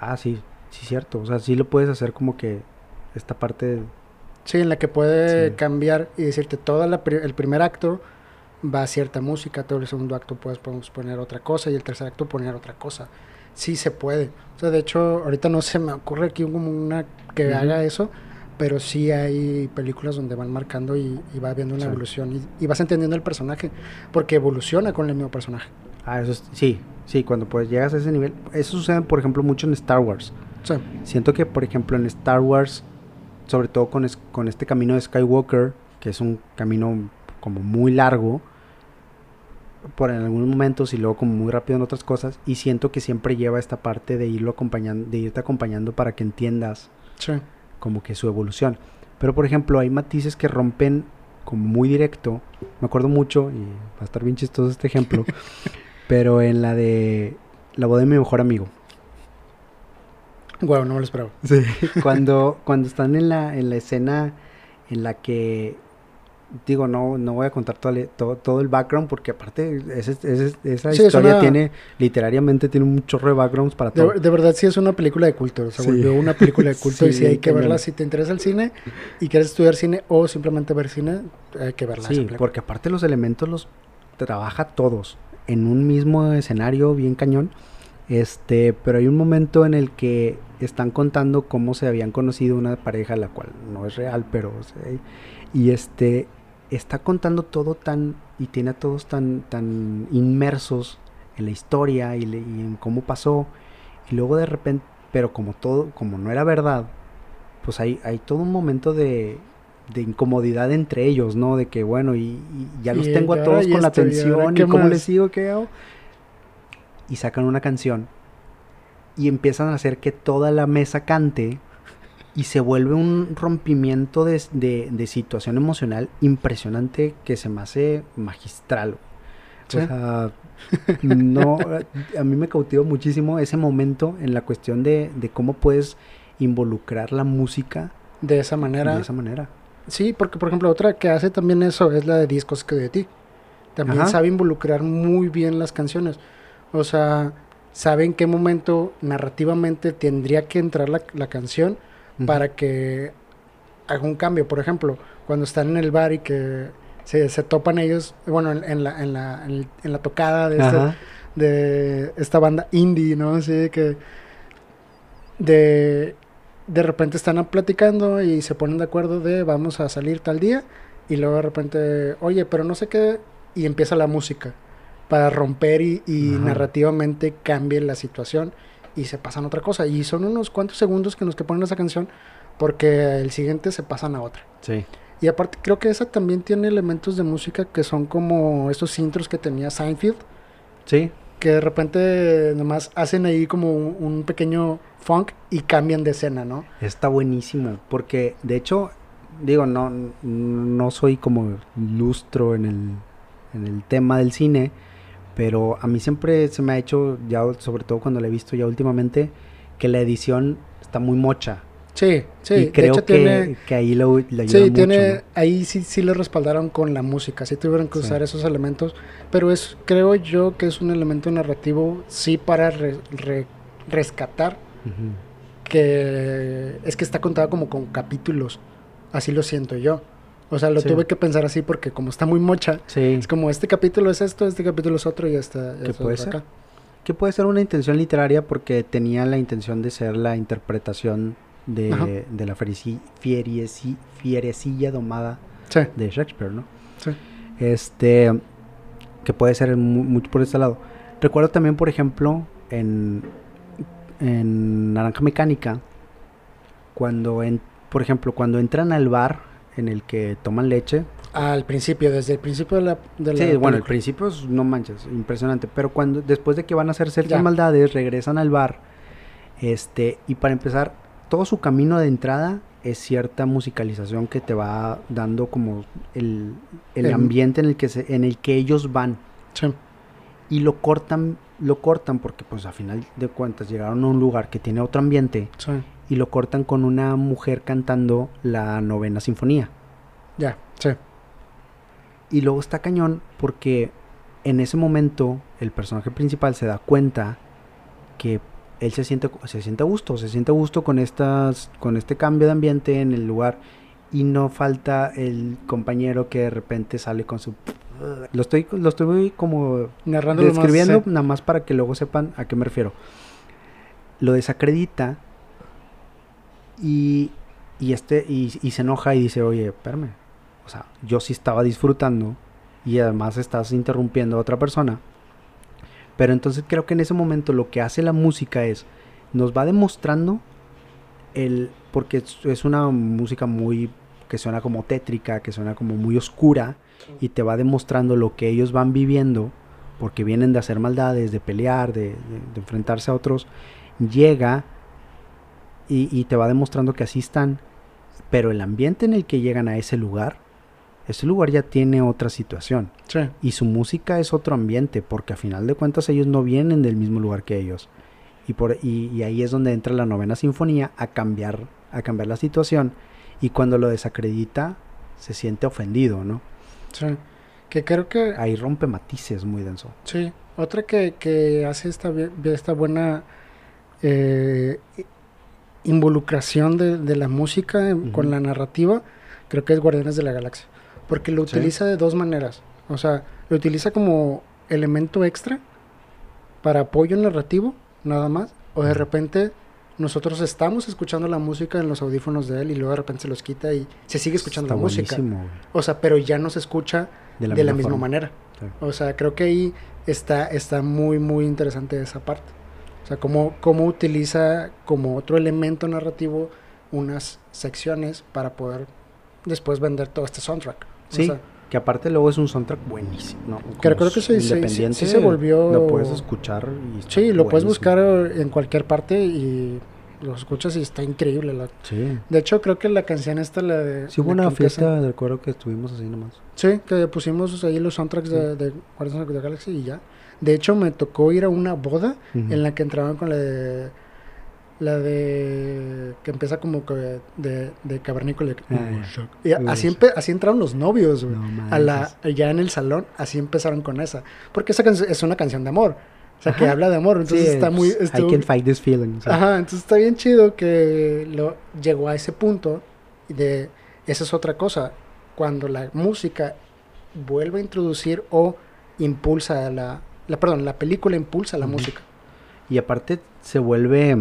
Speaker 1: Ah, sí, sí, cierto. O sea, sí lo puedes hacer como que esta parte...
Speaker 2: Sí, en la que puede
Speaker 1: Sí.
Speaker 2: cambiar y decirte todo el primer acto va a cierta música, todo el segundo acto puedes podemos poner otra cosa y el tercer acto poner otra cosa. Sí se puede. O sea, de hecho, ahorita no se me ocurre aquí como una que haga eso, pero sí hay películas donde van marcando y, y va viendo una
Speaker 1: Sí.
Speaker 2: evolución y, y vas entendiendo el personaje, porque evoluciona con el mismo personaje.
Speaker 1: Ah, eso es... Sí, sí, cuando pues llegas a ese nivel... Eso sucede, por ejemplo, mucho en Star Wars.
Speaker 2: Sí,
Speaker 1: Siento que, por ejemplo, en Star Wars sobre todo con, con este camino de Skywalker, que es un camino como muy largo, por en algunos momentos y luego como muy rápido en otras cosas y siento que siempre lleva esta parte de irlo acompañando de irte acompañando para que entiendas como que su evolución. Pero por ejemplo hay matices que rompen como muy directo. Me acuerdo mucho y va a estar bien chistoso este ejemplo pero en la de la boda de mi mejor amigo
Speaker 2: Wow, no me lo esperaba.
Speaker 1: Sí, cuando, cuando están en la, en la escena en la que digo, no, no voy a contar todo, todo, el background porque aparte esa historia tiene, literariamente tiene un chorro de backgrounds para todo.
Speaker 2: De, verdad sí es una película de culto, o sea, volvió una película de culto y sí hay que verla si te interesa el cine y quieres estudiar cine o simplemente ver cine, hay que verla.
Speaker 1: Sí, porque aparte los elementos los trabaja todos en un mismo escenario bien cañón. Este, pero hay un momento en el que están contando cómo se habían conocido una pareja, la cual no es real, pero y este está contando todo tan y tiene a todos tan, tan inmersos en la historia y, en cómo pasó. Y luego de repente, pero como todo, como no era verdad, pues hay, hay todo un momento de, de incomodidad entre ellos, ¿no? De que bueno, y, ya los tengo a todos con la atención y, cómo les digo qué hago. Y sacan una canción y empiezan a hacer que toda la mesa cante y se vuelve un rompimiento de, situación emocional impresionante que se me hace magistral. O sea, no, a mí me cautivó muchísimo ese momento en la cuestión de, cómo puedes involucrar la música
Speaker 2: de esa manera.
Speaker 1: De esa manera.
Speaker 2: Sí, porque por ejemplo otra que hace también eso es la de Discos que de ti. También sabe involucrar muy bien las canciones. O sea, sabe en qué momento narrativamente tendría que entrar la, la canción para que haga un cambio. Por ejemplo, cuando están en el bar y que se, topan ellos, bueno, en, la, en, la, en, la, tocada de esta, de esta banda indie, ¿no? Así que de, de repente están platicando y se ponen de acuerdo de vamos a salir tal día y luego de repente, oye, pero no sé qué, y empieza la música para romper y, y narrativamente cambie la situación y se pasan a otra cosa. Y son unos cuantos segundos que nos que ponen esa canción porque el siguiente se pasan a otra.
Speaker 1: Sí.
Speaker 2: Y aparte creo que esa también tiene elementos de música que son como estos intros que tenía Seinfeld.
Speaker 1: Sí.
Speaker 2: Que de repente nomás hacen ahí como un, pequeño funk y cambian de escena, ¿no?
Speaker 1: Está buenísimo, porque de hecho, digo, no, no soy como lustro en el, en el tema del cine, pero a mí siempre se me ha hecho, ya sobre todo cuando la he visto ya últimamente, que la edición está muy mocha.
Speaker 2: Sí, sí.
Speaker 1: Y creo que, que, ahí lo, le ayuda sí, tiene,
Speaker 2: ahí sí, sí le respaldaron con la música, sí tuvieron que usar esos elementos, pero es, creo yo que es un elemento narrativo, sí, para rescatar, que es que está contado como con capítulos, así lo siento yo. O sea, lo tuve que pensar así porque como está muy mocha, es como este capítulo es esto, este capítulo es otro y ya está.
Speaker 1: ¿Qué puede ser? Acá. Que puede ser una intención literaria porque tenía la intención de ser la interpretación de, de la fierecilla domada de Shakespeare, ¿no?
Speaker 2: Sí.
Speaker 1: Este, que puede ser mucho por este lado. Recuerdo también, por ejemplo, en, en Naranja Mecánica, cuando, en, por ejemplo, cuando entran al bar en el que toman leche.
Speaker 2: Al principio, desde el principio de la... De
Speaker 1: sí, bueno, el principio es, no manches, impresionante. Pero cuando después de que van a hacer ciertas maldades, regresan al bar. Este, y para empezar, todo su camino de entrada es cierta musicalización que te va dando como el, el, ambiente en el que se, en el que ellos van.
Speaker 2: Sí.
Speaker 1: Y lo cortan, lo cortan porque pues a final de cuentas llegaron a un lugar que tiene otro ambiente.
Speaker 2: Sí
Speaker 1: y lo cortan con una mujer cantando la novena sinfonía.
Speaker 2: Ya, sí.
Speaker 1: Y luego está cañón porque en ese momento el personaje principal se da cuenta que él se siente, se siente a gusto, se siente a gusto con, estas, con este cambio de ambiente en el lugar y no falta el compañero que de repente sale con su... Lo estoy, lo estoy como
Speaker 2: Narrando
Speaker 1: describiendo nada más para que luego sepan a qué me refiero. Lo desacredita y, y este, y, se enoja y dice, oye, espérame. O sea, yo sí estaba disfrutando y además estás interrumpiendo a otra persona. Pero entonces creo que en ese momento lo que hace la música es, nos va demostrando el, porque es una música muy que suena como tétrica, que suena como muy oscura y te va demostrando lo que ellos van viviendo porque vienen de hacer maldades, de pelear, de, enfrentarse a otros, llega y, te va demostrando que así están, pero el ambiente en el que llegan a ese lugar, ese lugar ya tiene otra situación. Y su música es otro ambiente, porque a final de cuentas ellos no vienen del mismo lugar que ellos. Y, por, y, ahí es donde entra la novena sinfonía a cambiar, a cambiar la situación. Y cuando lo desacredita, se siente ofendido, ¿no?
Speaker 2: Sí. Que creo que...
Speaker 1: Ahí rompe matices muy denso.
Speaker 2: Sí. Otra que, que hace esta, esta buena eh, involucración de, la música con la narrativa, creo que es Guardianes de la Galaxia. Porque lo utiliza de dos maneras. O sea, lo utiliza como elemento extra para apoyo narrativo, nada más. O de repente nosotros estamos escuchando la música en los audífonos de él y luego de repente se los quita y se sigue escuchando la música. O sea, pero ya no se escucha de la, misma, manera. O sea, creo que ahí está, está muy, muy interesante esa parte. O sea, cómo, cómo utiliza como otro elemento narrativo unas secciones para poder después vender todo este soundtrack.
Speaker 1: Sí, que aparte luego es un soundtrack buenísimo. ¿no?
Speaker 2: Creo, que sí, sí, se volvió...
Speaker 1: Lo puedes escuchar.
Speaker 2: Y sí, lo puedes buscar en cualquier parte y lo escuchas y está increíble. La...
Speaker 1: Sí.
Speaker 2: De hecho, creo que la canción esta, la de...
Speaker 1: Sí, hubo una fiesta, de acuerdo que estuvimos así nomás.
Speaker 2: Sí, que pusimos ahí los soundtracks de, de Guardians of the Galaxy y ya. De hecho, me tocó ir a una boda en la que entraban con la de... La de... Que empieza como de, de cavernícola. Ah, y así, así entraron los novios, güey. a la, ya en el salón, así empezaron con esa. Porque esa es una canción de amor. O sea, que habla de amor. Entonces está muy.
Speaker 1: I can fight this feeling.
Speaker 2: Ajá, entonces está bien chido que lo llegó a ese punto. De. Esa es otra cosa. Cuando la música vuelve a introducir o impulsa la. la perdón, la película impulsa la música.
Speaker 1: Y aparte se vuelve.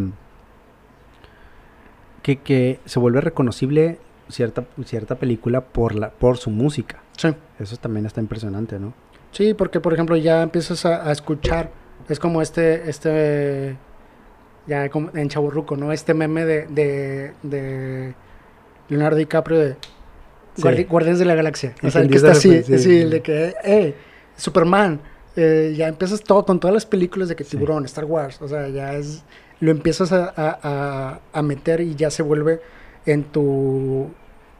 Speaker 1: Que, que se vuelve reconocible cierta, cierta película por, la, por su música.
Speaker 2: Sí.
Speaker 1: Eso también está impresionante, ¿no?
Speaker 2: Sí, porque por ejemplo ya empiezas a escuchar es como este, este, ya como en Chaburruco, ¿no? Este meme de, de, de Leonardo DiCaprio de Guardianes de la Galaxia. O sea, el que está así, sí, el de que, eh, Superman, eh, ya empiezas todo con todas las películas de que Tiburón, Star Wars, o sea, ya es, lo empiezas a, a, a, meter y ya se vuelve en tu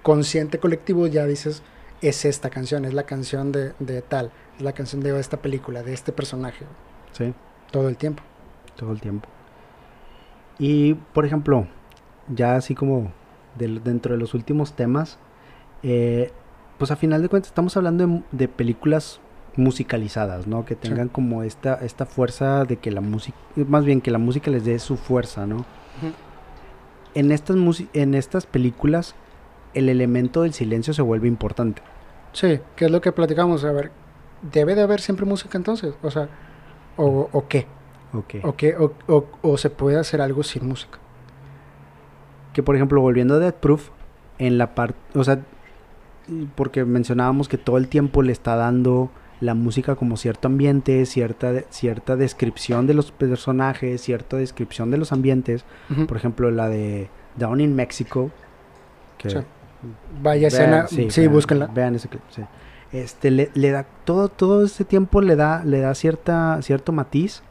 Speaker 2: consciente colectivo, ya dices, es esta canción, es la canción de, de tal, es la canción de esta película, de este personaje.
Speaker 1: Sí.
Speaker 2: Todo el tiempo.
Speaker 1: Todo el tiempo. Y, por ejemplo, ya así como dentro de los últimos temas, eh, pues a final de cuentas estamos hablando de, películas musicalizadas, ¿no? Que tengan como esta, esta fuerza de que la música, más bien que la música les dé su fuerza, ¿no? en, estas en estas películas el elemento del silencio se vuelve importante.
Speaker 2: Sí, que es lo que platicamos, a ver, debe de haber siempre música entonces, o sea, o, o qué.
Speaker 1: Okay.
Speaker 2: O, qué o, o, se puede hacer algo sin música.
Speaker 1: Que por ejemplo, volviendo a Dead Proof, en la parte, o sea, porque mencionábamos que todo el tiempo le está dando la música como cierto ambiente, cierta, cierta descripción de los personajes, cierta descripción de los ambientes. Por ejemplo, la de Down in Mexico. Que
Speaker 2: Vaya escena, sí, sí búsquenla.
Speaker 1: Vean ese clip, sí este le, da todo todo ese tiempo le da le da cierta cierto matiz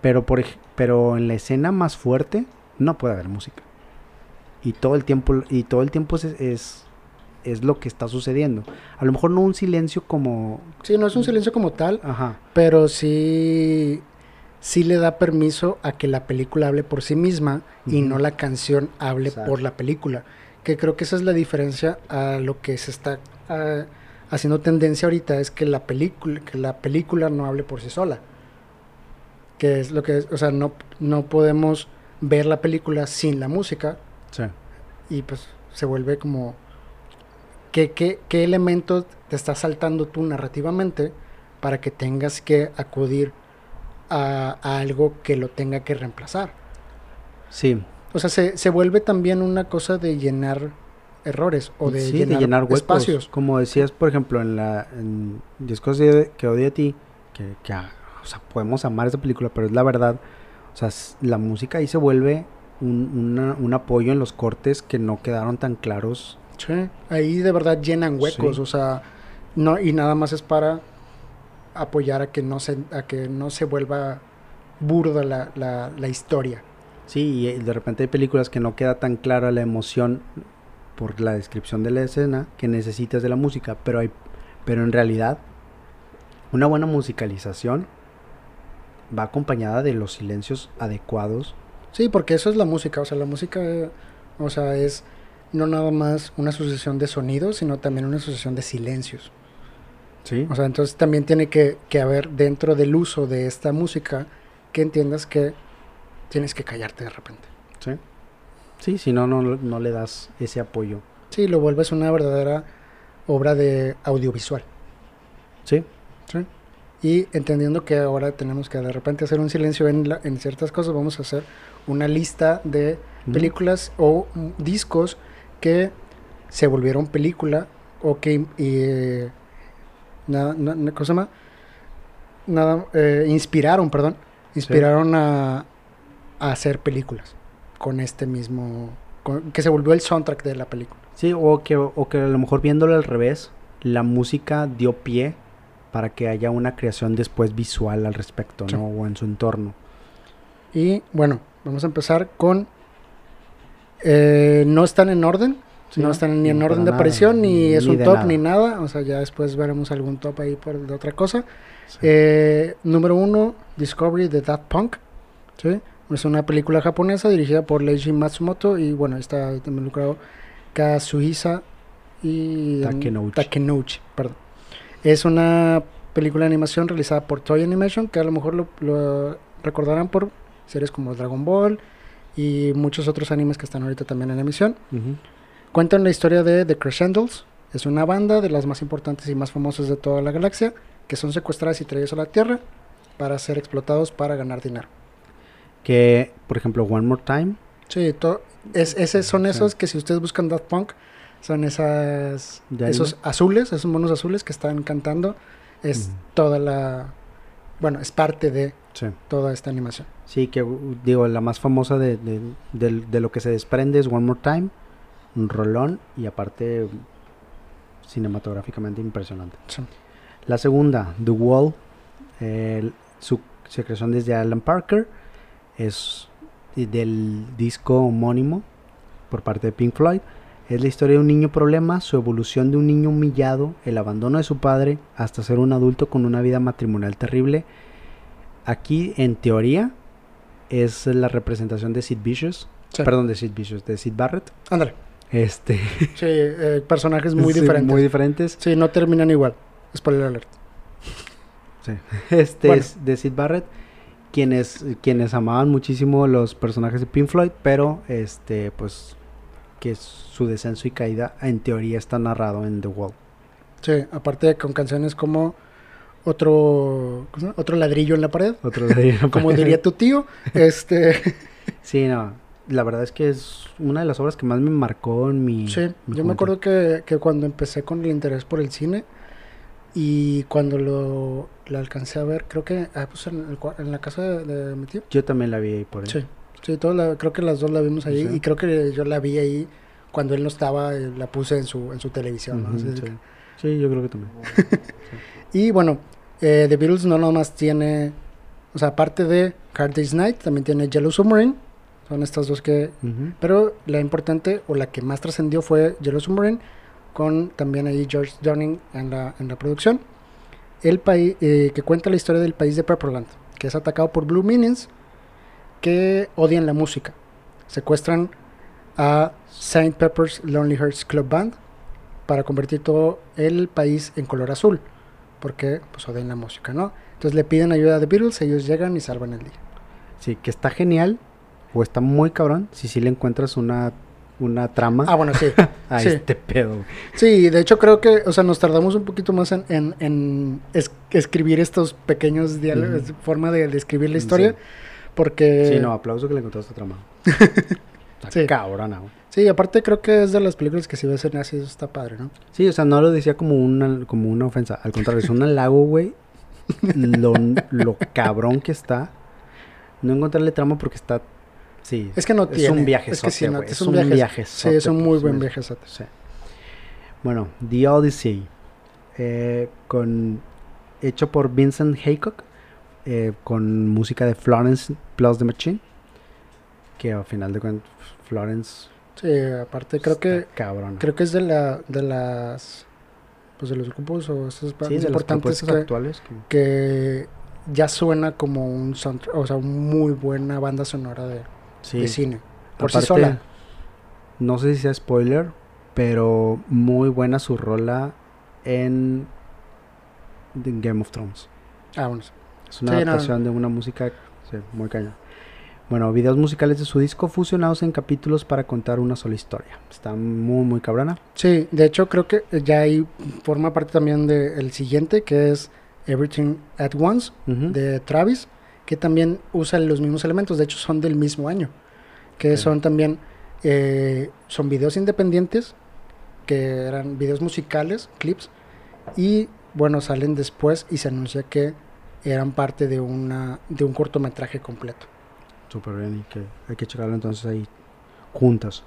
Speaker 1: pero por pero en la escena más fuerte no puede haber música y todo el tiempo y todo el tiempo es, es, lo que está sucediendo a lo mejor no un silencio como
Speaker 2: sí no es un silencio como tal
Speaker 1: Ajá.
Speaker 2: pero sí sí le da permiso a que la película hable por sí misma y no la canción hable por la película que creo que esa es la diferencia a lo que se está haciendo tendencia ahorita es que la película, que la película no hable por sí sola. Que es lo que es, o sea, no, no podemos ver la película sin la música.
Speaker 1: Sí.
Speaker 2: Y pues se vuelve como ¿qué, qué, qué elemento te está saltando tú narrativamente para que tengas que acudir a, algo que lo tenga que reemplazar.
Speaker 1: Sí.
Speaker 2: O sea, se, se vuelve también una cosa de llenar errores o de,
Speaker 1: llenar, huecos, espacios. Como decías, por ejemplo, en la en Discos que odio a ti, que, que o sea, podemos amar esa película, pero es la verdad. O sea, la música ahí se vuelve un, apoyo en los cortes que no quedaron tan claros.
Speaker 2: Sí, ahí de verdad llenan huecos, o sea, no, y nada más es para apoyar a que no se, a que no se vuelva burda la, la, la historia.
Speaker 1: Sí, y de repente hay películas que no queda tan clara la emoción por la descripción de la escena que necesitas de la música, pero hay pero en realidad una buena musicalización va acompañada de los silencios adecuados.
Speaker 2: Sí, porque eso es la música, o sea, la música o sea, es no nada más una sucesión de sonidos, sino también una sucesión de silencios.
Speaker 1: Sí.
Speaker 2: O sea, entonces también tiene que, que haber dentro del uso de esta música que entiendas que tienes que callarte de repente.
Speaker 1: Sí. Sí, si no, no, le das ese apoyo.
Speaker 2: Sí, lo vuelves una verdadera obra de audiovisual.
Speaker 1: Sí.
Speaker 2: Sí. Y entendiendo que ahora tenemos que de repente hacer un silencio en, en ciertas cosas, vamos a hacer una lista de películas o discos que se volvieron película o que eh, nada, cosa más, nada, eh, inspiraron, perdón, inspiraron a, a hacer películas con este mismo, que se volvió el soundtrack de la película.
Speaker 1: Sí, o que, o que a lo mejor viéndolo al revés, la música dio pie para que haya una creación después visual al respecto, ¿no? O en su entorno.
Speaker 2: Y bueno, vamos a empezar con... Eh, no están en orden, no están ni en orden de aparición, ni, es un top, ni nada. O sea, ya después veremos algún top ahí por de otra cosa. Eh, número uno, Discovery de Daft Punk. ¿sí? Es una película japonesa dirigida por Leiji Matsumoto y bueno, está involucrado Kazuhisa y Takenouchi. perdón. Es una película de animación realizada por Toy Animation, que a lo mejor lo, recordarán por series como Dragon Ball y muchos otros animes que están ahorita también en emisión. Cuentan la historia de The Crescendos. Es una banda de las más importantes y más famosas de toda la galaxia que son secuestradas y traídas a la Tierra para ser explotados para ganar dinero.
Speaker 1: Que, por ejemplo, One More Time.
Speaker 2: Sí, es, son esos que si ustedes buscan Daft Punk, son esas, esos azules, esos monos azules que están cantando. Es toda la... Bueno, es parte de toda esta animación.
Speaker 1: Sí, que digo, la más famosa de, de, lo que se desprende es One More Time, un rolón y aparte cinematográficamente impresionante. La segunda, The Wall, su creación desde Alan Parker es del disco homónimo por parte de Pink Floyd. Es la historia de un niño problema, su evolución de un niño humillado, el abandono de su padre, hasta ser un adulto con una vida matrimonial terrible. Aquí, en teoría, es la representación de Sid Vicious. Perdón, de Sid Vicious, de Sid Barrett.
Speaker 2: Ándale.
Speaker 1: Este.
Speaker 2: Sí, eh, personajes muy diferentes.
Speaker 1: Muy diferentes.
Speaker 2: Sí, no terminan igual. Spoiler alert.
Speaker 1: Sí. Este es de Sid Barrett quienes, quienes amaban muchísimo los personajes de Pink Floyd, pero este, pues, que su descenso y caída en teoría está narrado en The Wall.
Speaker 2: Sí, aparte con canciones como otro otro ladrillo en la pared.
Speaker 1: Otro ladrillo
Speaker 2: Como diría tu tío. Este.
Speaker 1: sí, no. La verdad es que es una de las obras que más me marcó en mi.
Speaker 2: Sí, yo me acuerdo que, que, cuando empecé con el interés por el cine y cuando lo, alcancé a ver, creo que ah, pues en, la casa de, mi tío.
Speaker 1: Yo también la vi ahí por ahí.
Speaker 2: Sí, sí creo que las dos la vimos ahí y creo que yo la vi ahí cuando él no estaba, eh, la puse en su, en su televisión.
Speaker 1: sí. yo creo que también.
Speaker 2: y bueno, eh, The Beatles no nomás tiene, o sea, aparte de Hard Day's Night, también tiene Yellow Submarine. Son estas dos que... Pero la importante o la que más trascendió fue Yellow Submarine con también ahí George Dunning en la, en la producción. El país eh, que cuenta la historia del país de Pepperland, que es atacado por Blue Minions que odian la música. Secuestran a Saint Pepper's Lonely Hearts Club Band para convertir todo el país en color azul, porque pues odian la música, ¿no? Entonces le piden ayuda a The Beatles, ellos llegan y salvan el día.
Speaker 1: Sí, que está genial o está muy cabrón si sí le encuentras una una trama.
Speaker 2: Ah, bueno, sí.
Speaker 1: a este pedo.
Speaker 2: Sí, de hecho creo que, o sea, nos tardamos un poquito más en, en, escribir estos pequeños diálogos, forma de, describir la historia, porque...
Speaker 1: Sí, no, aplauso que le encontraste trama. sí. cabrona,
Speaker 2: Sí, aparte creo que es de las películas que si ves en así, eso está padre, ¿no?
Speaker 1: Sí, o sea, no lo decía como una, como una ofensa, al contrario, es un halago, güey, lo, lo cabrón que está. No encontrarle trama porque está Sí.
Speaker 2: Es que no
Speaker 1: es
Speaker 2: tiene.
Speaker 1: un viaje
Speaker 2: es que sí, no,
Speaker 1: güey,
Speaker 2: es un viaje. Sí, es un muy
Speaker 1: pues,
Speaker 2: buen
Speaker 1: es-
Speaker 2: viaje.
Speaker 1: Sí. Bueno, The Odyssey, eh, con, hecho por Vincent Haycock, eh, con música de Florence plus the Machine, que al final de cuentas Florence
Speaker 2: Sí, aparte creo que
Speaker 1: cabrona.
Speaker 2: creo que es de la de las pues de los grupos o esas
Speaker 1: sí, de
Speaker 2: importantes que,
Speaker 1: actuales. que-
Speaker 2: que ya suena como un soundtrack, o sea, muy buena banda sonora de,
Speaker 1: sí.
Speaker 2: de cine. Por sí sola.
Speaker 1: No sé si sea spoiler, pero muy buena su rola en Game of Thrones.
Speaker 2: Ah, bueno.
Speaker 1: Es una
Speaker 2: Sí, no.
Speaker 1: adaptación de una música muy caña. Bueno, videos musicales de su disco fusionados en capítulos para contar una sola historia. Está muy, muy cabrona.
Speaker 2: Sí, de hecho creo que ya ahí forma parte también del siguiente que es Everything at Once de Travis, que también usa los mismos elementos, de hecho son del mismo año, que son también, eh, son videos independientes, que eran videos musicales, clips, y bueno, salen después y se anuncia que eran parte de, una, de un cortometraje completo.
Speaker 1: Súper bien y que hay que checarlo entonces ahí juntos.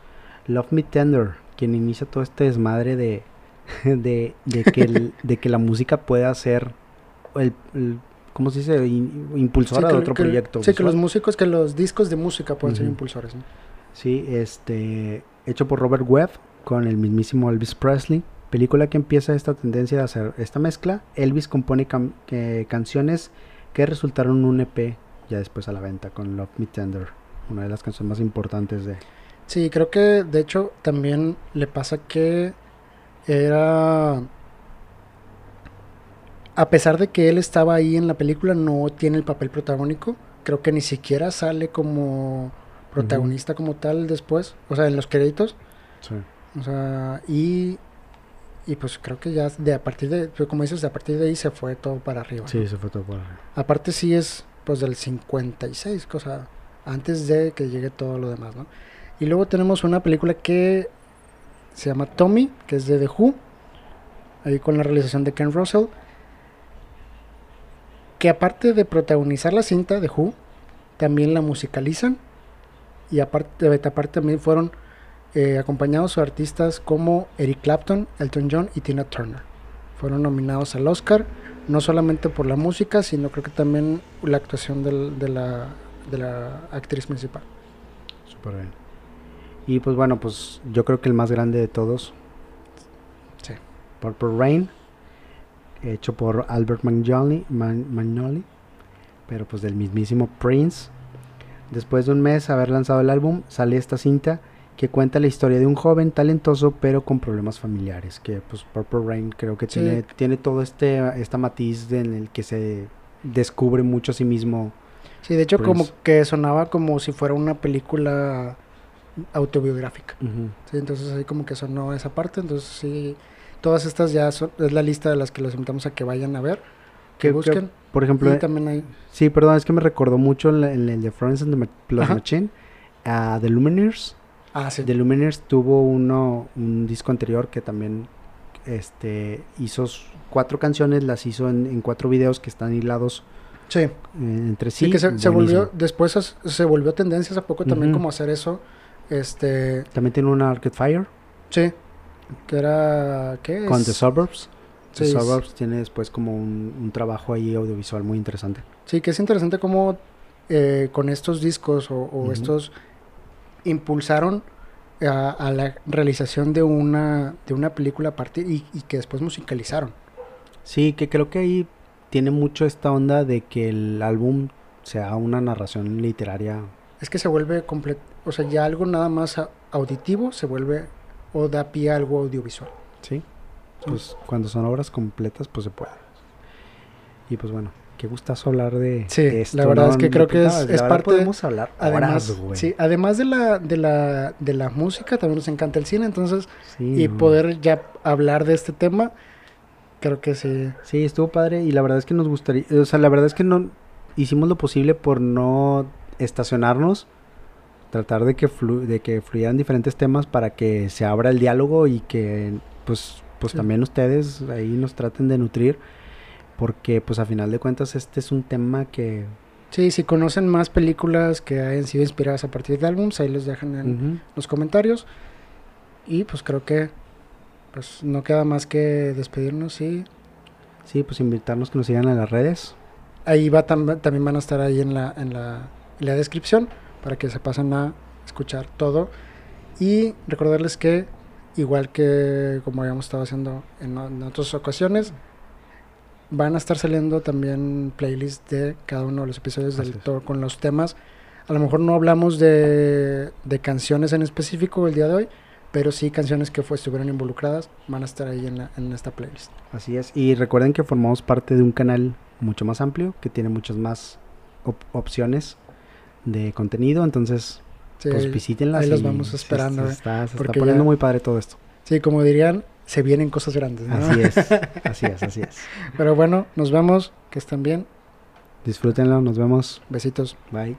Speaker 1: Love Me Tender, quien inicia todo este desmadre de, de, de que, el- de que la música pueda ser el, el- ¿cómo se dice? In- impulsora
Speaker 2: que-
Speaker 1: de otro
Speaker 2: que-
Speaker 1: proyecto.
Speaker 2: Sí, que los
Speaker 1: visual.
Speaker 2: músicos, que los discos de música pueden ser
Speaker 1: Ujú.
Speaker 2: impulsores. ¿no?
Speaker 1: Sí, este, hecho por Robert Webb con el mismísimo Elvis Presley. Película que empieza esta tendencia de hacer esta mezcla. Elvis compone eh, canciones que resultaron un EP ya después a la venta con Love Me Tender, una de las canciones más importantes de...
Speaker 2: Sí, creo que de hecho también le pasa que era... A pesar de que él estaba ahí en la película, no tiene el papel protagónico. Creo que ni siquiera sale como protagonista como tal después. O sea, en los créditos. O sea, y... Y pues creo que ya de a partir de... pues Como dices, de a partir de ahí se fue todo para arriba.
Speaker 1: Sí, se fue todo por arriba.
Speaker 2: Aparte sí es pues del 56, cosa antes de que llegue todo lo demás, ¿no? Y luego tenemos una película que se llama Tommy, que es de The Who, ahí con la realización de Ken Russell, que aparte de protagonizar la cinta de Who, también la musicalizan y aparte, aparte también fueron eh, acompañados artistas como Eric Clapton, Elton John y Tina Turner. Fueron nominados al Oscar no solamente por la música, sino creo que también la actuación del- de, la, de la actriz principal.
Speaker 1: Súper bien. Y pues bueno, pues yo creo que el más grande de todos.
Speaker 2: Sí.
Speaker 1: Purple Rain. Hecho por Albert Magnoli, Man- Magnoli. Pero pues del mismísimo Prince. Después de un mes haber lanzado el álbum, sale esta cinta que cuenta la historia de un joven talentoso pero con problemas familiares. Que pues Purple Rain creo que
Speaker 2: Sí.
Speaker 1: tiene, tiene todo este esta matiz de- en el que se descubre mucho a sí mismo.
Speaker 2: Sí, de hecho
Speaker 1: Prince.
Speaker 2: como que sonaba como si fuera una película autobiográfica. Sí, entonces ahí como que sonó esa parte, entonces sí, todas estas ya son, es la lista de las que los invitamos a que vayan a ver, que
Speaker 1: Que- que,
Speaker 2: busquen.
Speaker 1: por ejemplo,
Speaker 2: y también hay,
Speaker 1: Sí, perdón, es que me recordó mucho el de Florence and the. Machine a The Lumineers.
Speaker 2: Ah, sí,
Speaker 1: The Lumineers tuvo uno, un disco anterior que también este, hizo cuatro canciones, las hizo en, en cuatro videos que están hilados
Speaker 2: sí,
Speaker 1: eh, entre sí.
Speaker 2: sí, que se, se volvió, después se volvió tendencia hace poco también como hacer eso, este,
Speaker 1: También tiene una Arcade Fire
Speaker 2: sí, que era, ¿qué
Speaker 1: con
Speaker 2: es?
Speaker 1: The Suburbs. The
Speaker 2: Sí,
Speaker 1: Suburbs tiene después como un, un trabajo ahí audiovisual muy interesante.
Speaker 2: Sí, que es interesante cómo eh, con estos discos o, estos impulsaron a, a la realización de una, de una película aparte y, y que después musicalizaron.
Speaker 1: Sí, que creo que ahí tiene mucho esta onda de que el álbum sea una narración literaria
Speaker 2: Es que se vuelve completo, o sea, ya algo nada más auditivo se vuelve o da pie a algo audiovisual.
Speaker 1: Sí, pues cuando son obras completas, pues se puede. Y pues bueno, qué gustazo hablar de,
Speaker 2: Sí,
Speaker 1: de esto.
Speaker 2: la verdad
Speaker 1: ¿no?
Speaker 2: es que creo que es- es parte de-
Speaker 1: podemos hablar
Speaker 2: Además,
Speaker 1: horas,
Speaker 2: sí, además de la, de la, de la música, también nos encanta el cine, entonces,
Speaker 1: Sí,
Speaker 2: y
Speaker 1: no.
Speaker 2: poder ya hablar de este tema, creo que sí.
Speaker 1: Sí, estuvo padre y la verdad es que nos gustaría, o sea, la verdad es que no hicimos lo posible por no estacionarnos, tratar de que flu- de que fluyeran diferentes temas para que se abra el diálogo y que pues pues
Speaker 2: Sí.
Speaker 1: también ustedes ahí nos traten de nutrir porque pues a final de cuentas este es un tema que
Speaker 2: Sí, si conocen más películas que hayan sido inspiradas a partir de álbums, ahí los dejan en los comentarios. Y pues creo que pues no queda más que despedirnos y...
Speaker 1: Sí, pues invitarnos que nos sigan en las redes.
Speaker 2: Ahí va también van a estar ahí en la, en la, en la descripción para que se pasen a escuchar todo. Y recordarles que, igual que como habíamos estado haciendo en, otras ocasiones, van a estar saliendo también playlists de cada uno de los episodios del todo con los temas. A lo mejor no hablamos de, de canciones en específico el día de hoy, pero sí canciones que fue, estuvieron involucradas van a estar ahí en, en esta playlist.
Speaker 1: Así es, y recuerden que formamos parte de un canal mucho más amplio, que tiene muchas más opciones de contenido, entonces pues visítenlas.
Speaker 2: Ahí los vamos esperando.
Speaker 1: Se, está, poniendo muy padre todo esto.
Speaker 2: Sí, como dirían, se vienen cosas grandes.
Speaker 1: Así es, así es, así es.
Speaker 2: Pero bueno, nos vemos, que estén bien.
Speaker 1: Disfrútenlo, nos vemos.
Speaker 2: Besitos.
Speaker 1: Bye.